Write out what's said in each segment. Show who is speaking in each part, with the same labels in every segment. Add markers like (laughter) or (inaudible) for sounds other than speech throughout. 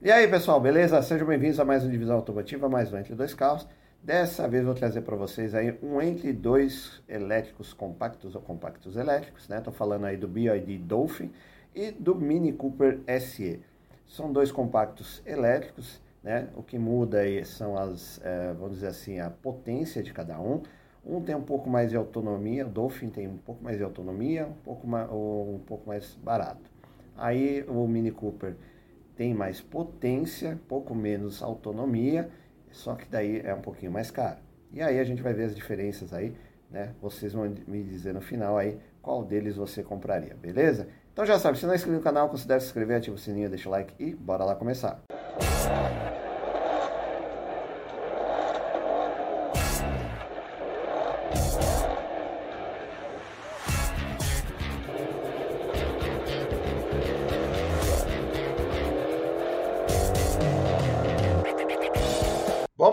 Speaker 1: E aí pessoal, beleza? Sejam bem-vindos a mais um Divisão Automotiva, mais um Entre Dois Carros. Dessa vez vou trazer para vocês aí um Entre Dois elétricos compactos ou compactos elétricos, né? Tô falando aí do BYD Dolphin e do Mini Cooper SE. São dois compactos elétricos, né? O que muda aí são as, é, vamos dizer assim, a potência de cada um. Um tem um pouco mais de autonomia, o Dolphin tem um pouco mais de autonomia, um pouco mais, um pouco mais barato. Aí o Mini Cooper tem mais potência, pouco menos autonomia, só que daí é um pouquinho mais caro. E aí a gente vai ver as diferenças aí, né? Vocês vão me dizer no final aí qual deles você compraria, beleza? Então já sabe, se não é inscrito no canal, considere se inscrever, ativa o sininho, deixa o like e bora lá começar. Bom,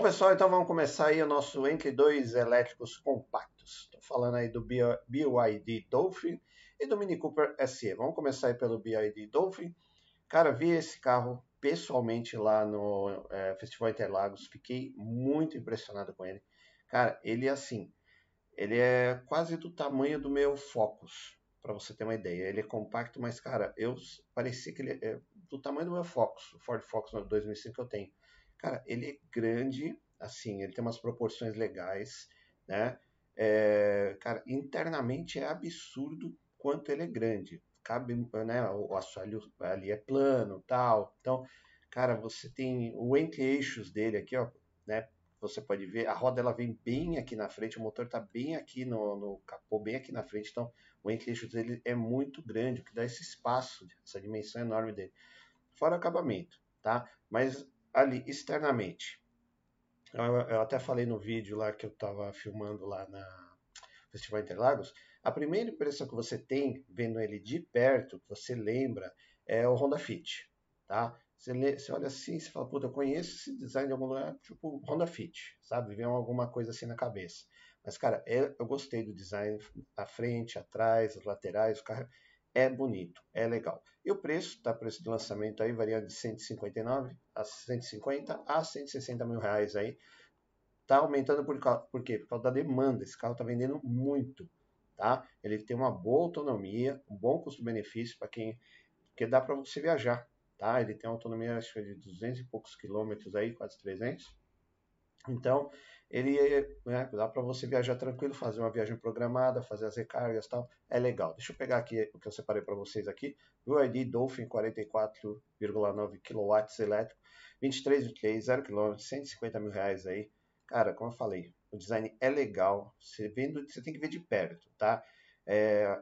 Speaker 1: pessoal, então vamos começar aí o nosso entre dois elétricos compactos. Estou falando aí do BYD Dolphin e do Mini Cooper SE. Vamos começar aí pelo BYD Dolphin. Cara, vi esse carro pessoalmente lá no é, Festival Interlagos, fiquei muito impressionado com ele. Cara, ele é assim, ele é quase do tamanho do meu Focus, para você ter uma ideia. Ele é compacto, mas cara, eu parecia que ele é do tamanho do meu Focus, o Ford Focus 2005 que eu tenho. Cara, ele é grande, assim, ele tem umas proporções legais, né? É, cara, internamente é absurdo quanto ele é grande. Cabe, né? O assoalho ali é plano, tal. Então, cara, você tem o entre-eixos dele aqui, ó, né? Você pode ver, a roda ela vem bem aqui na frente, o motor tá bem aqui no, no capô, bem aqui na frente. Então, o entre-eixos dele é muito grande, o que dá esse espaço, essa dimensão enorme dele. Fora o acabamento, tá? Mas ali externamente. Eu, eu até falei no vídeo lá que eu estava filmando lá na Festival Interlagos. A primeira impressão que você tem vendo ele de perto, que você lembra, é o Honda Fit, tá? Você, lê, você olha assim, você fala, puta, eu conheço esse design de algum lugar, tipo Honda Fit, sabe? Vem alguma coisa assim na cabeça. Mas, cara, é, eu gostei do design à frente, atrás, as laterais, o carro é bonito, é legal. E o preço, tá? Preço de lançamento aí varia de 159 a 150 a 160 mil reais aí. Tá aumentando por, por quê? Por causa da demanda. Esse carro tá vendendo muito, tá? Ele tem uma boa autonomia, um bom custo-benefício para quem que dá para você viajar, tá? Ele tem uma autonomia acho que de 200 e poucos quilômetros aí, quase 300. Então, ele né, dá para você viajar tranquilo, fazer uma viagem programada, fazer as recargas tal, é legal. Deixa eu pegar aqui o que eu separei para vocês aqui, o ID Dolphin 44,9 kW elétrico, 23, 0 km, 150 mil reais aí. Cara, como eu falei, o design é legal, você vendo, você tem que ver de perto, tá? É,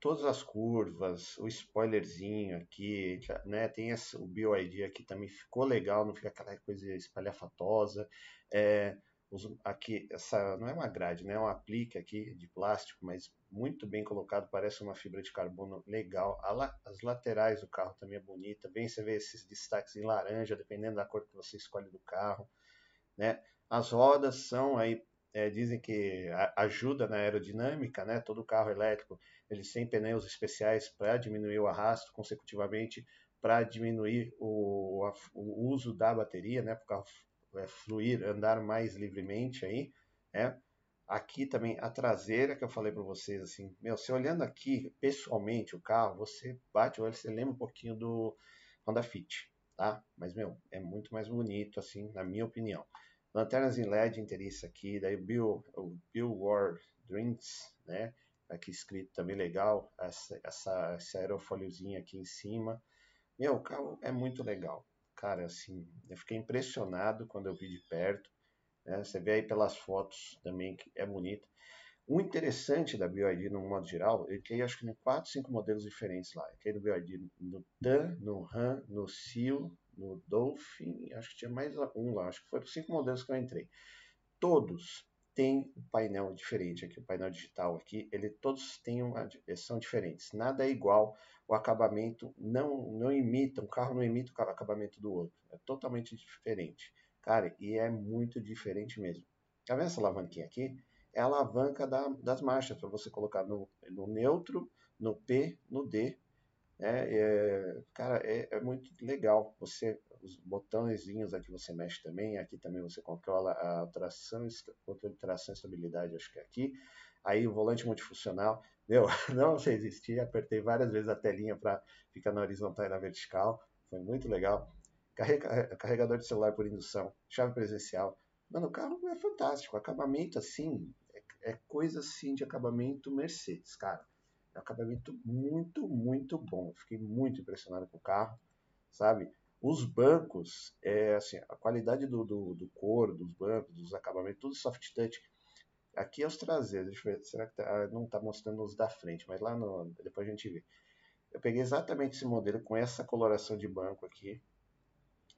Speaker 1: todas as curvas, o spoilerzinho aqui, né? Tem esse, o BioID aqui também ficou legal, não fica aquela coisa espalhafatosa. É, aqui, essa não é uma grade, né? É um aplique aqui de plástico, mas muito bem colocado, parece uma fibra de carbono legal. as laterais do carro também é bonita, bem você vê esses destaques em laranja, dependendo da cor que você escolhe do carro, né? As rodas são aí é, dizem que ajuda na aerodinâmica, né? Todo carro elétrico ele tem pneus especiais para diminuir o arrasto consecutivamente, para diminuir o, o, uso da bateria, né? Para o carro é, fluir, andar mais livremente aí, né? Aqui também a traseira que eu falei para vocês, assim, meu, você olhando aqui pessoalmente o carro, você bate o olho, você lembra um pouquinho do Honda Fit, tá? Mas, meu, é muito mais bonito, assim, na minha opinião. Lanternas em LED interesse aqui, daí Bill, o Bill Ward Drinks, né? Aqui escrito também legal, essa, essa, aerofóliozinho aqui em cima. Meu, o carro é muito legal cara, assim, eu fiquei impressionado quando eu vi de perto. Né? Você vê aí pelas fotos também que é bonito. O interessante da BioID, no modo geral, ele tem acho que tem 4, 5 modelos diferentes lá. Tem no no TAN, no RAM, no SEAL, no Dolphin, acho que tinha mais um lá, acho que foram 5 modelos que eu entrei. Todos têm um painel diferente aqui, o painel digital aqui, ele todos têm uma, são diferentes. Nada é igual o acabamento não, não imita, um carro não imita o acabamento do outro. É totalmente diferente. Cara, e é muito diferente mesmo. Tá vendo essa alavanquinha aqui? É a alavanca da, das marchas, para você colocar no, no neutro, no P, no D. É, é, cara, é, é, muito legal. Você, os botõezinhos aqui você mexe também. Aqui também você controla a tração, controle de tração e estabilidade, acho que é aqui. Aí o volante multifuncional. Meu, (laughs) não sei existir. Apertei várias vezes a telinha para ficar na horizontal e na vertical. Foi muito legal. Carrega, carregador de celular por indução, chave presencial. Mano, o carro é fantástico. Acabamento assim, é, é coisa assim de acabamento Mercedes, cara é um acabamento muito, muito bom. Fiquei muito impressionado com o carro, sabe? Os bancos, é, assim, a qualidade do, do, do couro, dos bancos, dos acabamentos, tudo soft touch. Aqui é os traseiros, deixa eu ver, será que tá, não está mostrando os da frente, mas lá no, depois a gente vê. Eu peguei exatamente esse modelo com essa coloração de banco aqui.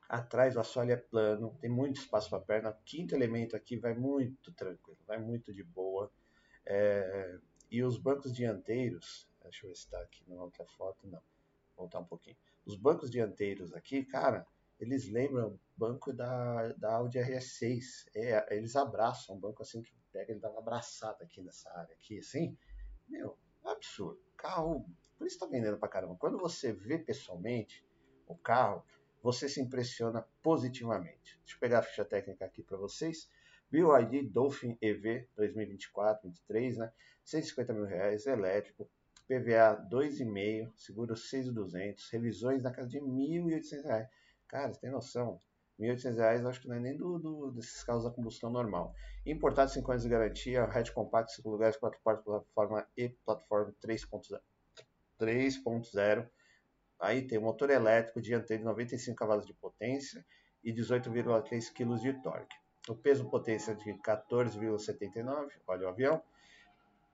Speaker 1: Atrás o assoalho é plano, tem muito espaço para perna. Quinto elemento aqui vai muito tranquilo, vai muito de boa. É, e os bancos dianteiros, deixa eu ver se está aqui na outra foto, não, voltar um pouquinho. Os bancos dianteiros aqui, cara, eles lembram banco da, da Audi RS6. É, eles abraçam, um banco assim que pega, ele dá uma abraçada aqui nessa área aqui, assim. Meu, absurdo. Carro, por isso está vendendo pra caramba. Quando você vê pessoalmente o carro, você se impressiona positivamente. Deixa eu pegar a ficha técnica aqui para vocês. BYD Dolphin EV 2024-23, né? 150 mil reais, elétrico, PVA 2,5, seguro 6,200, revisões na casa de 1.800 reais. Cara, você tem noção? 1.800 reais acho que não é nem do, do, desses carros a combustão normal. Importado 5 anos de garantia, hatch compacto, 5 lugares, 4 portas, plataforma e plataforma 3.0. Aí tem motor elétrico dianteiro de 95 cavalos de potência e 18,3 kg de torque. O peso potência de 14,79, olha o avião.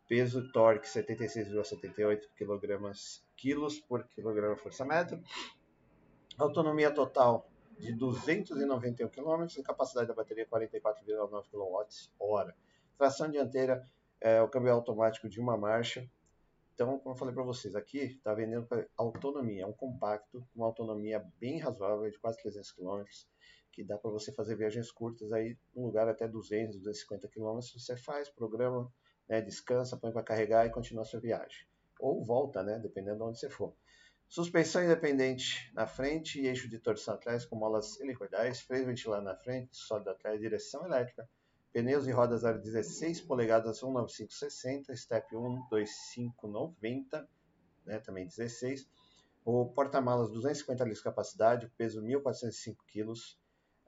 Speaker 1: Peso torque 76,78 kg quilos por quilograma força metro. Autonomia total de 291 km e capacidade da bateria 44,9 kWh. Tração dianteira, é, o câmbio automático de uma marcha. Então, como eu falei para vocês, aqui está vendendo autonomia, é um compacto com uma autonomia bem razoável de quase 300 km que dá para você fazer viagens curtas aí, um lugar até 200, 250 km, você faz, programa, né, descansa, põe para carregar e continua a sua viagem. Ou volta, né, dependendo de onde você for. Suspensão independente na frente e eixo de torção atrás com molas helicoidais, freio ventilado na frente, sólido atrás, direção elétrica, pneus e rodas aro 16 polegadas 19560, step 1 2590, né, também 16. O porta-malas 250 litros de capacidade, peso 1.405 kg,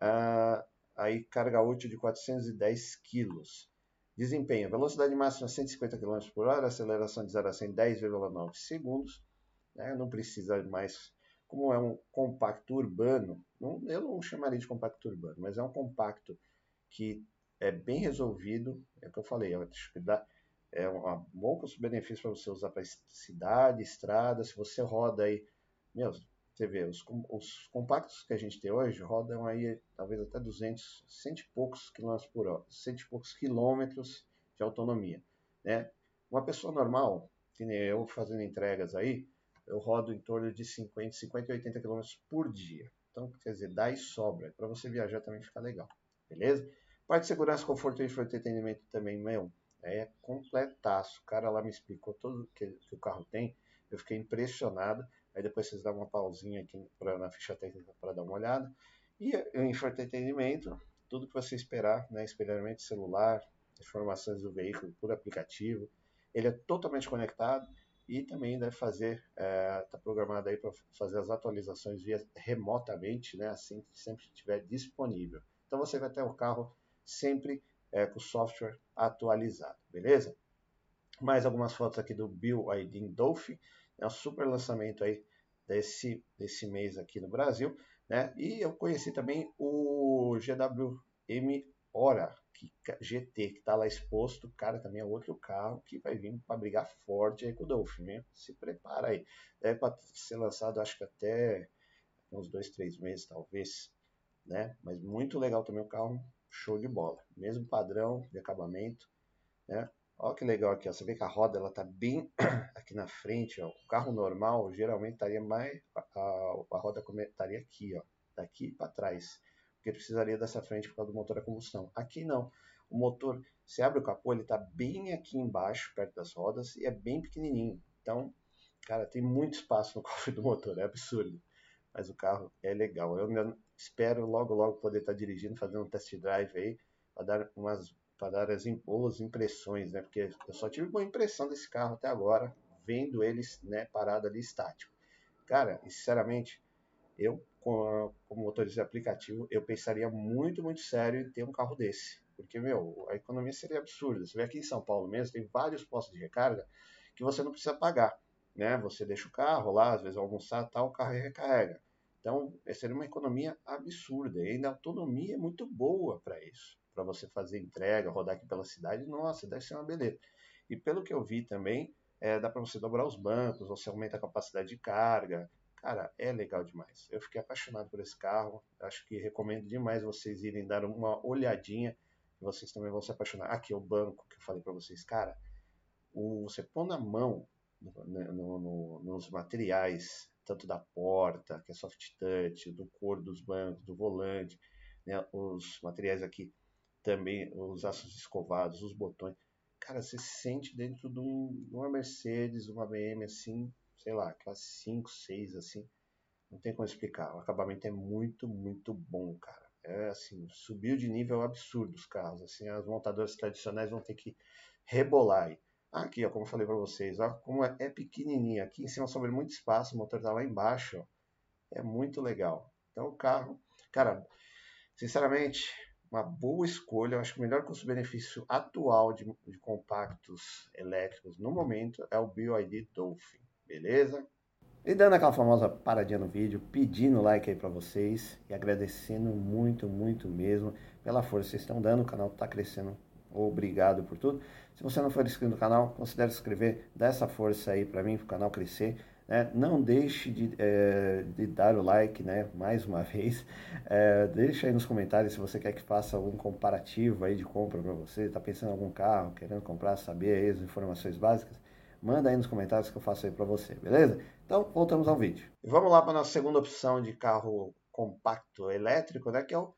Speaker 1: Uh, aí carga útil de 410 kg. Desempenho: velocidade máxima 150 km por hora, aceleração de 0 a 100 10,9 segundos. Né? Não precisa mais, como é um compacto urbano, não, eu não chamaria de compacto urbano, mas é um compacto que é bem resolvido. É o que eu falei, dá, é um bom custo-benefício para você usar para cidade, estrada. Se você roda aí, meu, você vê, os, os, compactos que a gente tem hoje rodam aí talvez até 200, cento e poucos quilômetros por hora, cento e poucos quilômetros de autonomia, né? Uma pessoa normal, que nem eu fazendo entregas aí, eu rodo em torno de 50, 50 e 80 quilômetros por dia. Então, quer dizer, dá e sobra. Para você viajar também fica legal, beleza? Parte de segurança, conforto e entretenimento também, meu, é completaço. O cara lá me explicou tudo que, que o carro tem, eu fiquei impressionado. Aí depois vocês dão uma pausinha aqui pra, na ficha técnica para dar uma olhada. E infoentretenimento, tudo que você esperar, né? espelhamento celular, informações do veículo por aplicativo. Ele é totalmente conectado e também deve fazer, está é, tá programado aí para fazer as atualizações via remotamente, né? assim que sempre estiver disponível. Então você vai ter o carro sempre é, com o software atualizado, beleza? Mais algumas fotos aqui do Bill ID Dolphin. É um super lançamento aí desse, desse mês aqui no Brasil. Né? E eu conheci também o GWM Hora que, GT, que está lá exposto. Cara, também é outro carro que vai vir para brigar forte aí com o Dolphin. Né? Se prepara aí. Deve ser lançado, acho que até uns dois, três meses, talvez. Né? Mas muito legal também o carro, show de bola. Mesmo padrão de acabamento. Né? Olha que legal aqui, ó. você vê que a roda ela tá bem (clears throat) aqui na frente. Ó. O carro normal geralmente estaria mais a, a, roda estaria aqui, ó, daqui para trás, porque precisaria dessa frente por causa do motor a combustão. Aqui não. O motor, você abre o capô, ele está bem aqui embaixo, perto das rodas, e é bem pequenininho. Então, cara, tem muito espaço no (laughs) cofre do motor, é absurdo. Mas o carro é legal. Eu espero logo, logo poder estar dirigindo, fazendo um test drive aí, para dar umas para dar as boas impressões, né? Porque eu só tive uma impressão desse carro até agora, vendo eles, né, parado ali estático. Cara, sinceramente, eu como motorista de aplicativo, eu pensaria muito, muito sério em ter um carro desse. Porque, meu, a economia seria absurda. Você vê aqui em São Paulo mesmo, tem vários postos de recarga que você não precisa pagar. Né? Você deixa o carro lá, às vezes almoçar tal, o carro recarrega. Então, seria uma economia absurda. E ainda a autonomia é muito boa para isso. Para você fazer entrega, rodar aqui pela cidade, nossa, deve ser uma beleza. E pelo que eu vi também, é, dá para você dobrar os bancos, você aumenta a capacidade de carga. Cara, é legal demais. Eu fiquei apaixonado por esse carro. Acho que recomendo demais vocês irem dar uma olhadinha vocês também vão se apaixonar. Aqui é o banco que eu falei para vocês, cara. O, você põe na mão no, no, no, nos materiais, tanto da porta, que é soft touch, do couro dos bancos, do volante, né, os materiais aqui também, os aços escovados, os botões. Cara, você se sente dentro de, um, uma Mercedes, uma BM assim, sei lá, classe 5, 6 assim. Não tem como explicar. O acabamento é muito, muito bom, cara é assim, subiu de nível absurdo os carros. Assim, as montadoras tradicionais vão ter que rebolar aí. Aqui, ó, como eu falei para vocês, ó, como é, é pequenininho. Aqui em cima sobre muito espaço, o motor tá lá embaixo. Ó. É muito legal. Então o carro, cara, sinceramente, uma boa escolha. Eu acho que o melhor custo-benefício atual de, de compactos elétricos no momento é o BYD Dolphin. Beleza? E dando aquela famosa paradinha no vídeo, pedindo like aí para vocês e agradecendo muito, muito mesmo pela força que vocês estão dando. O canal está crescendo. Obrigado por tudo. Se você não for inscrito no canal, considere se inscrever, dá essa força aí para mim, para o canal crescer. Né? Não deixe de, é, de, dar o like, né? Mais uma (laughs) vez. É, deixa aí nos comentários se você quer que faça algum comparativo aí de compra para você. Está pensando em algum carro, querendo comprar, saber aí as informações básicas manda aí nos comentários que eu faço aí para você, beleza? Então, voltamos ao vídeo. Vamos lá para a nossa segunda opção de carro compacto elétrico, né, que é o,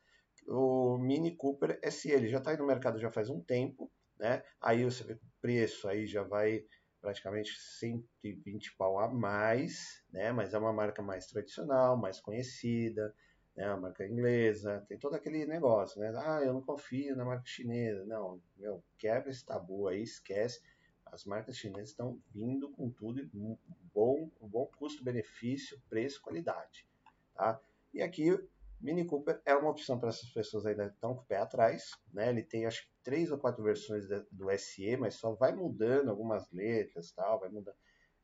Speaker 1: o Mini Cooper SE. Ele já está aí no mercado já faz um tempo, né? Aí você vê o preço aí já vai praticamente 120 pau a mais, né? Mas é uma marca mais tradicional, mais conhecida, né? Uma marca inglesa, tem todo aquele negócio, né? Ah, eu não confio na marca chinesa. Não, meu, quebra esse tabu aí, esquece as marcas chinesas estão vindo com tudo, um bom, um bom custo-benefício, preço, qualidade. Tá? E aqui, Mini Cooper é uma opção para essas pessoas ainda estão com o pé atrás. Né? Ele tem acho que três ou quatro versões do SE, mas só vai mudando algumas letras tal, vai mudando.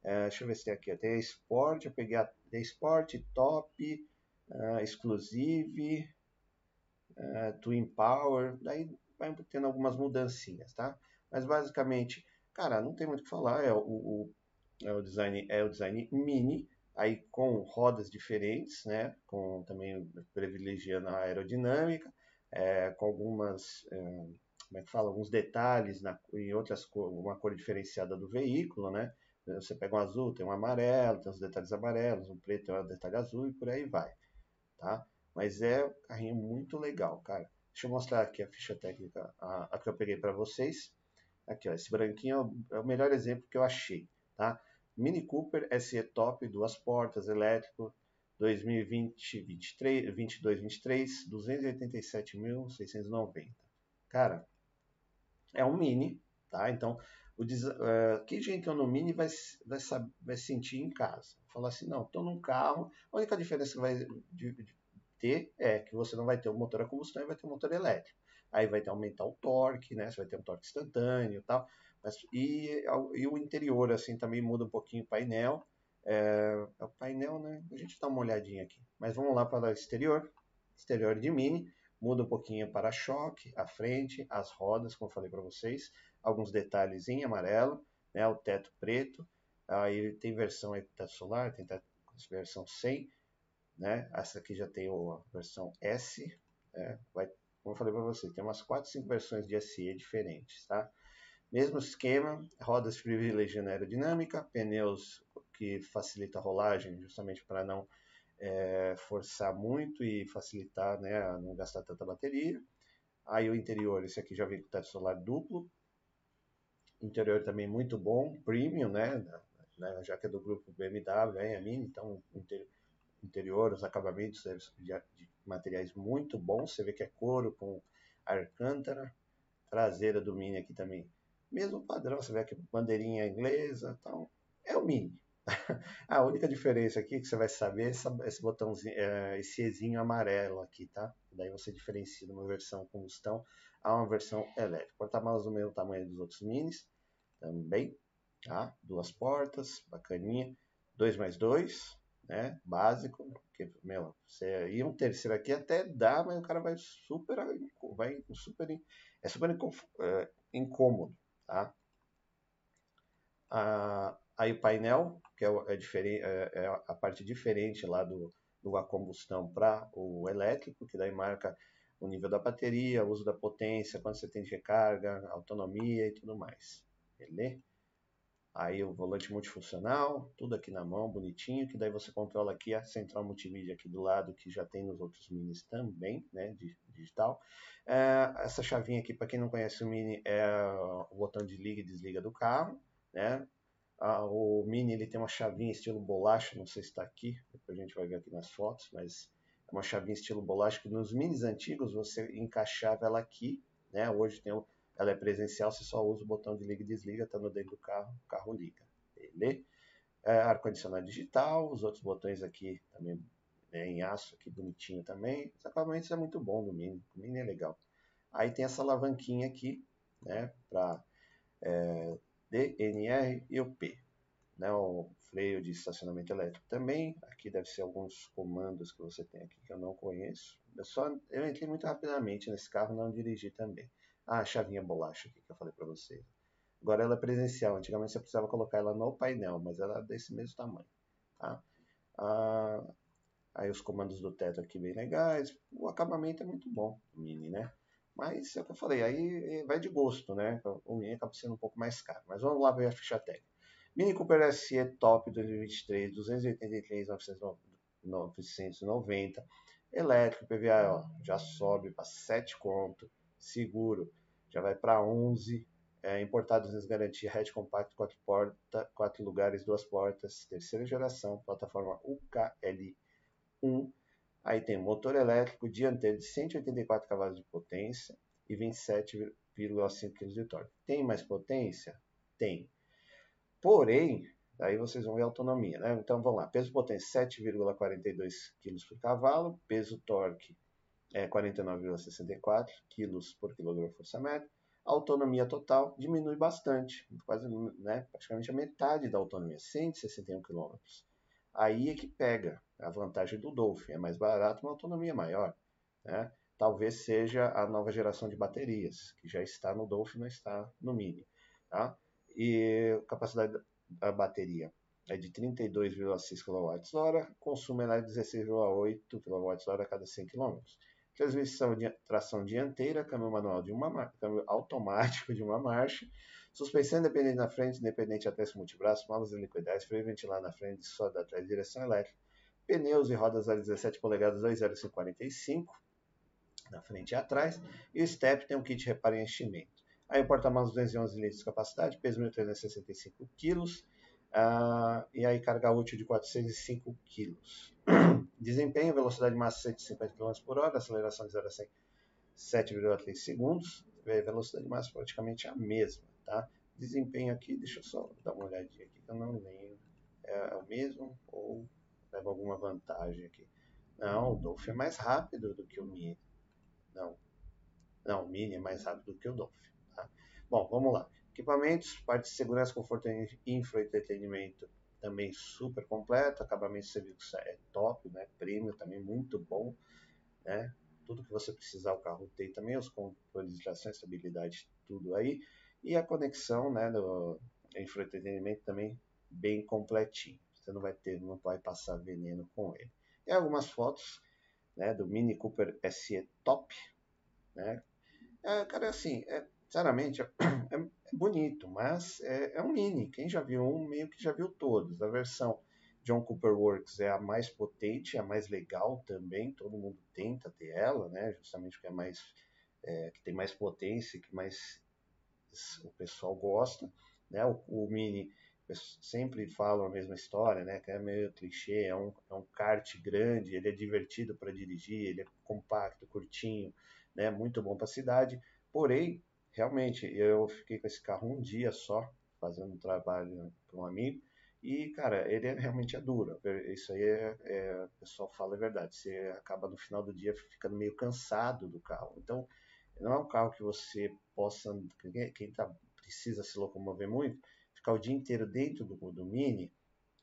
Speaker 1: É, deixa eu ver se tem aqui. Tem a Sport, eu peguei a, a Sport, Top, uh, Exclusive, uh, Twin Power, daí vai tendo algumas mudancinhas, tá? Mas basicamente Cara, não tem muito o que falar. É o, o, é o design é o design mini, aí com rodas diferentes, né? Com também privilegiando a aerodinâmica, é, com algumas é, como é que fala, alguns detalhes na, em outras uma cor diferenciada do veículo, né? Você pega um azul, tem um amarelo, tem os detalhes amarelos, um preto tem um detalhe azul e por aí vai, tá? Mas é um carrinho muito legal, cara. Deixa eu mostrar aqui a ficha técnica, a, a que eu peguei para vocês. Aqui, ó, esse branquinho é o melhor exemplo que eu achei, tá? Mini Cooper SE Top, duas portas, elétrico, 2020, 23, 22, 23, 287.690. Cara, é um Mini, tá? Então, o, uh, quem já entrou no Mini vai, vai, saber, vai sentir em casa. Falar assim, não, estou num carro, a única diferença que vai de, de ter é que você não vai ter o motor a combustão e vai ter o motor elétrico aí vai aumentar o torque, né? Você vai ter um torque instantâneo e tal. E, e o interior, assim, também muda um pouquinho o painel. É, é, o painel, né? A gente dá uma olhadinha aqui. Mas vamos lá para o exterior. Exterior de Mini. Muda um pouquinho para choque, a frente, as rodas, como eu falei para vocês. Alguns detalhes em amarelo, né? O teto preto. Aí tem versão teto solar, tem teto, versão 100, né? Essa aqui já tem a versão S, né? vai como eu falei para você, tem umas 4, 5 versões de SE diferentes, tá? Mesmo esquema, rodas privilegiando a aerodinâmica, pneus que facilita a rolagem, justamente para não é, forçar muito e facilitar, né, não gastar tanta bateria. Aí o interior, esse aqui já vem com teto solar duplo. Interior também muito bom, premium, né? né? Já que é do grupo BMW, é a Mini, então interior, os acabamentos de, de materiais muito bons. Você vê que é couro com Alcântara, traseira do Mini aqui também. Mesmo padrão, você vê aqui bandeirinha inglesa, então é o Mini. (laughs) a única diferença aqui que você vai saber é esse botãozinho, é, esse Ezinho amarelo aqui, tá? Daí você diferencia uma versão combustão a uma versão elétrica. Porta-malas do mesmo tamanho dos outros Minis, também, tá? Duas portas, bacaninha. 2 mais 2, né? Básico, porque, meu, você ir um terceiro aqui até dá, mas o cara vai super, vai super, é super é, incômodo, tá? Ah, aí o painel, que é, é, diferente, é, é a parte diferente lá do, do a combustão para o elétrico, que daí marca o nível da bateria, o uso da potência, quando você tem de recarga, autonomia e tudo mais. Beleza? Aí o volante multifuncional, tudo aqui na mão, bonitinho, que daí você controla aqui a central multimídia aqui do lado, que já tem nos outros minis também, né, digital. É, essa chavinha aqui, para quem não conhece o mini, é o botão de liga e desliga do carro, né. O mini ele tem uma chavinha estilo bolacha, não sei se está aqui, depois a gente vai ver aqui nas fotos, mas é uma chavinha estilo bolacha que nos minis antigos você encaixava ela aqui, né, hoje tem o ela é presencial, você só usa o botão de liga e desliga, estando dentro do carro, o carro liga. Beleza? É, Ar-condicionado digital, os outros botões aqui também né, em aço, aqui bonitinho também. Os acabamentos é muito bom do Mini, o Mini é legal. Aí tem essa alavanquinha aqui, né, para é, DNR e o P. Né, o freio de estacionamento elétrico também. Aqui deve ser alguns comandos que você tem aqui que eu não conheço. Eu só eu entrei muito rapidamente nesse carro, não dirigi também. Ah, a chavinha bolacha aqui que eu falei para vocês. Agora ela é presencial. Antigamente você precisava colocar ela no painel, mas ela é desse mesmo tamanho. Tá? Ah, aí os comandos do teto aqui bem legais. O acabamento é muito bom, Mini, né? Mas é o que eu falei, aí vai de gosto, né? O Mini acaba sendo um pouco mais caro. Mas vamos lá ver a ficha técnica. Mini Cooper SE Top 2023, 283, 990. Elétrico, PVA, ó, já sobe para 7 conto seguro, já vai para 11. É, importados garantia, hatch compacto, 4 porta, quatro lugares, duas portas, terceira geração, plataforma UKL1. Aí tem motor elétrico dianteiro de 184 cavalos de potência e 27,5 kg de torque. Tem mais potência? Tem. Porém, aí vocês vão ver a autonomia, né? Então vamos lá, peso potência 7,42 kg por cavalo, peso torque é 49,64 kg por quilograma-força-metro. A autonomia total diminui bastante, quase né, praticamente a metade da autonomia, 161 km. Aí é que pega a vantagem do Dolphin, é mais barato, uma autonomia maior. Né? Talvez seja a nova geração de baterias, que já está no Dolphin, não está no Mini. Tá? E capacidade da bateria é de 32,6 kWh, consumo é de 16,8 kWh a cada 100 km transmissão de tração dianteira, câmbio manual de uma câmbio automático de uma marcha, suspensão independente na frente, independente esse multibraço, molas liquidez, freio ventilar na frente, só da direção elétrica, pneus e rodas a 17 polegadas 20545 na frente e atrás, e o step tem um kit de reparo e enchimento. Aí o porta-malas 211 litros de capacidade, peso 1.365 kg, uh, e aí carga útil de 405 kg. (clears throat) Desempenho, velocidade máxima 150 km por hora, aceleração de 0 a 100 7,3 segundos, velocidade máxima praticamente a mesma, tá? Desempenho aqui, deixa eu só dar uma olhadinha aqui que eu não lembro. É o mesmo ou leva alguma vantagem aqui? Não, o Dolphin é mais rápido do que o Mini. Não, não, o Mini é mais rápido do que o Dolphin, tá? Bom, vamos lá. Equipamentos, parte de segurança, conforto e entretenimento também super completo, acabamento que é top, né? Premium também muito bom, né? Tudo que você precisar o carro tem também, os controles de tração, estabilidade, tudo aí. E a conexão, né, do entretenimento também bem completinho. Você não vai ter, não vai passar veneno com ele. E algumas fotos, né, do Mini Cooper SE Top, né? É, cara, assim, é, sinceramente, (clears throat) é, é, bonito, mas é, é, um mini. Quem já viu um, meio que já viu todos. A versão John Cooper Works é a mais potente, é a mais legal também. Todo mundo tenta ter ela, né? Justamente porque é mais é, que tem mais potência, que mais o pessoal gosta. Né? O, o Mini sempre falam a mesma história, né? Que é meio clichê, é um, é um kart grande, ele é divertido para dirigir, ele é compacto, curtinho, né? Muito bom para a cidade. Porém, realmente, eu fiquei com esse carro um dia só, fazendo um trabalho para um amigo, e, cara, ele é, realmente é duro. Isso aí é, é, o pessoal fala a verdade. Você acaba no final do dia ficando meio cansado do carro. Então, não é um carro que você possa, quem tá, precisa se locomover muito, ficar o dia inteiro dentro do, do Mini,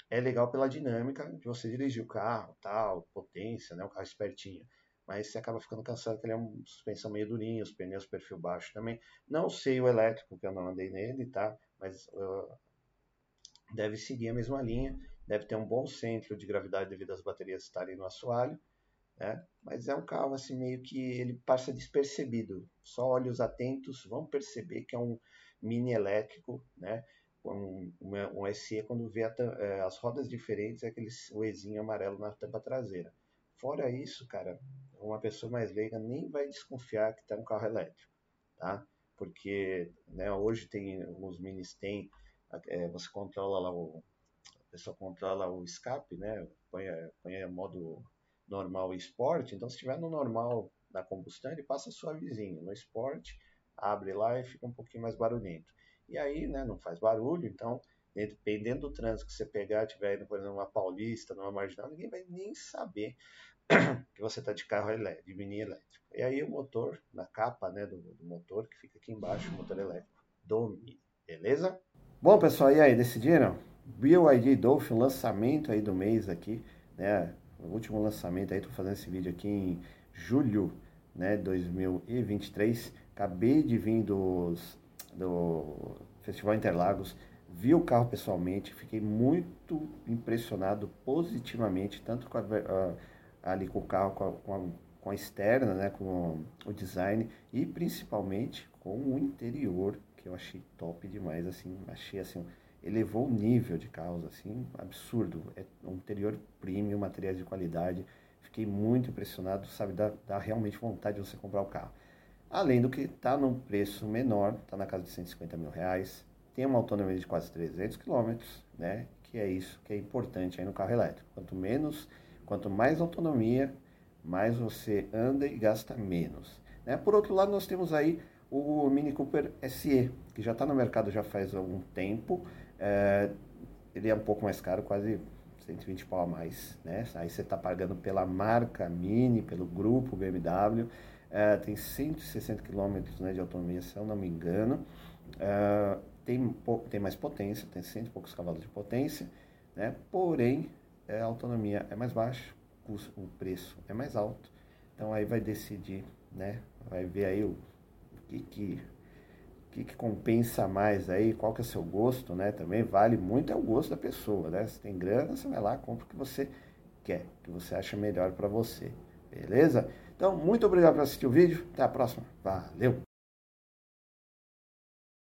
Speaker 1: é legal pela dinâmica de você dirigir o carro, tal, potência, né, um carro espertinho. Mas você acaba ficando cansado, porque ele é uma suspensão meio durinha, os pneus perfil baixo também. Não sei o elétrico, que eu não andei nele, tá? Mas uh, deve seguir a mesma linha, deve ter um bom centro de gravidade devido às baterias estarem no assoalho né? Mas é um carro assim meio que ele passa despercebido. Só olhos atentos vão perceber que é um mini elétrico, né? Um, um, um SE quando vê a, é, as rodas diferentes é aquele o Ezinho amarelo na tampa traseira. Fora isso, cara, uma pessoa mais leiga nem vai desconfiar que está um carro elétrico, tá? Porque né, hoje tem os minis tem é, você controla lá o a pessoa controla o escape, né? Põe, põe modo normal e esporte, então se estiver no normal da combustão, ele passa suavezinho. No esporte, abre lá e fica um pouquinho mais barulhento. E aí, né, não faz barulho, então, dependendo do trânsito que você pegar, tiver por exemplo, numa paulista, numa marginal, ninguém vai nem saber (coughs) que você está de carro elétrico, de mini elétrico. E aí o motor, na capa né, do, do motor, que fica aqui embaixo, o motor elétrico do Mini, beleza? Bom, pessoal, e aí, decidiram? BYD Dolphin, lançamento aí do mês aqui, né? o último lançamento aí, estou fazendo esse vídeo aqui em julho, né, 2023. Acabei de vir dos, do Festival Interlagos, vi o carro pessoalmente, fiquei muito impressionado positivamente, tanto com a, a, ali com o carro, com a, com a, com a externa, né, com o design e principalmente com o interior, que eu achei top demais, assim, achei assim elevou o nível de carros, assim, absurdo. É um interior premium, materiais de qualidade. Fiquei muito impressionado, sabe, dá, dá realmente vontade de você comprar o carro. Além do que está num preço menor, está na casa de 150 mil reais, tem uma autonomia de quase 300 quilômetros, né? Que é isso que é importante aí no carro elétrico. Quanto menos, quanto mais autonomia, mais você anda e gasta menos. Né? Por outro lado, nós temos aí o Mini Cooper SE, que já está no mercado já faz algum tempo, é, ele é um pouco mais caro, quase 120 pau a mais, né? Aí você está pagando pela marca Mini, pelo grupo BMW, é, tem 160 km né, de autonomia, se eu não me engano, é, tem, tem mais potência, tem 100 e poucos cavalos de potência, né? Porém, a autonomia é mais baixa, o preço é mais alto, então aí vai decidir, né? Vai ver aí o que, que que, que, compensa mais aí, qual que é o seu gosto, né? Também vale muito é o gosto da pessoa, né? Se tem grana, você vai lá, compra o que você quer, o que você acha melhor para você, beleza? Então, muito obrigado por assistir o vídeo, até a próxima, valeu!